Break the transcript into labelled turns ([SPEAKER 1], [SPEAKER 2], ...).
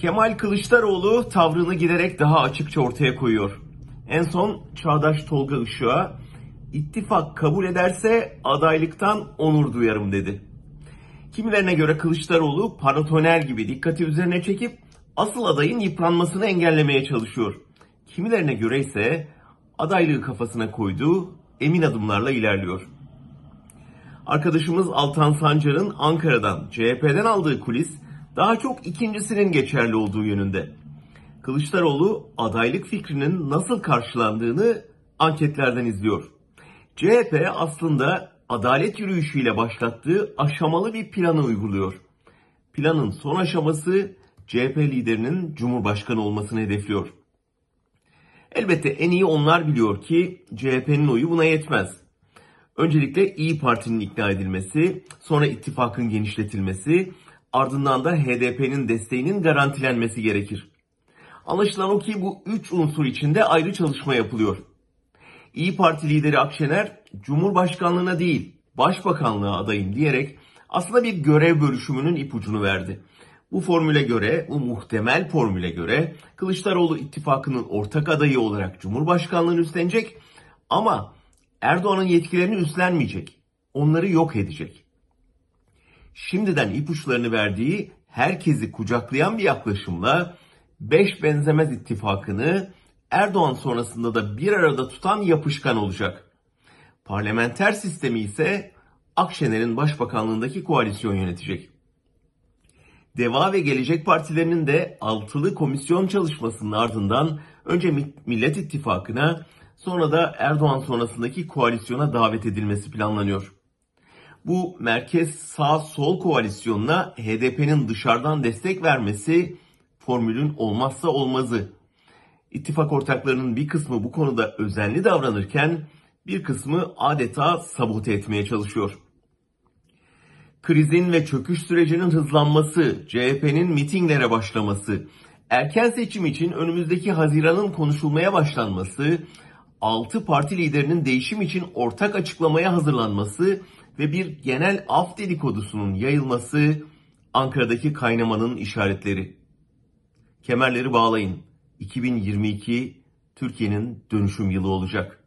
[SPEAKER 1] Kemal Kılıçdaroğlu tavrını giderek daha açıkça ortaya koyuyor. En son Çağdaş Tolga Işık'a ittifak kabul ederse adaylıktan onur duyarım dedi. Kimilerine göre Kılıçdaroğlu paratoner gibi dikkati üzerine çekip asıl adayın yıpranmasını engellemeye çalışıyor. Kimilerine göre ise adaylığı kafasına koyduğu emin adımlarla ilerliyor. Arkadaşımız Altan Sancar'ın Ankara'dan CHP'den aldığı kulis daha çok ikincisinin geçerli olduğu yönünde. Kılıçdaroğlu adaylık fikrinin nasıl karşılandığını anketlerden izliyor. CHP aslında adalet yürüyüşüyle başlattığı aşamalı bir planı uyguluyor. Planın son aşaması CHP liderinin Cumhurbaşkanı olmasını hedefliyor. Elbette en iyi onlar biliyor ki CHP'nin oyu buna yetmez. Öncelikle İyi Parti'nin ikna edilmesi, sonra ittifakın genişletilmesi, ardından da HDP'nin desteğinin garantilenmesi gerekir. Anlaşılan o ki bu üç unsur içinde ayrı çalışma yapılıyor. İyi Parti lideri Akşener, Cumhurbaşkanlığına değil, Başbakanlığa adayım diyerek aslında bir görev bölüşümünün ipucunu verdi. Bu formüle göre, bu muhtemel formüle göre Kılıçdaroğlu ittifakının ortak adayı olarak Cumhurbaşkanlığını üstlenecek ama Erdoğan'ın yetkilerini üstlenmeyecek. Onları yok edecek. Şimdiden ipuçlarını verdiği herkesi kucaklayan bir yaklaşımla beş benzemez ittifakını Erdoğan sonrasında da bir arada tutan yapışkan olacak. Parlamenter sistemi ise Akşener'in başbakanlığındaki koalisyon yönetecek. Deva ve Gelecek Partilerinin de altılı komisyon çalışmasının ardından önce Millet İttifakı'na sonra da Erdoğan sonrasındaki koalisyona davet edilmesi planlanıyor. Bu merkez sağ sol koalisyonuna HDP'nin dışarıdan destek vermesi formülün olmazsa olmazı. İttifak ortaklarının bir kısmı bu konuda özenli davranırken bir kısmı adeta sabote etmeye çalışıyor. Krizin ve çöküş sürecinin hızlanması, CHP'nin mitinglere başlaması, erken seçim için önümüzdeki Haziran'ın konuşulmaya başlanması, 6 parti liderinin değişim için ortak açıklamaya hazırlanması ve bir genel af dedikodusunun yayılması Ankara'daki kaynamanın işaretleri. Kemerleri bağlayın. 2022 Türkiye'nin dönüşüm yılı olacak.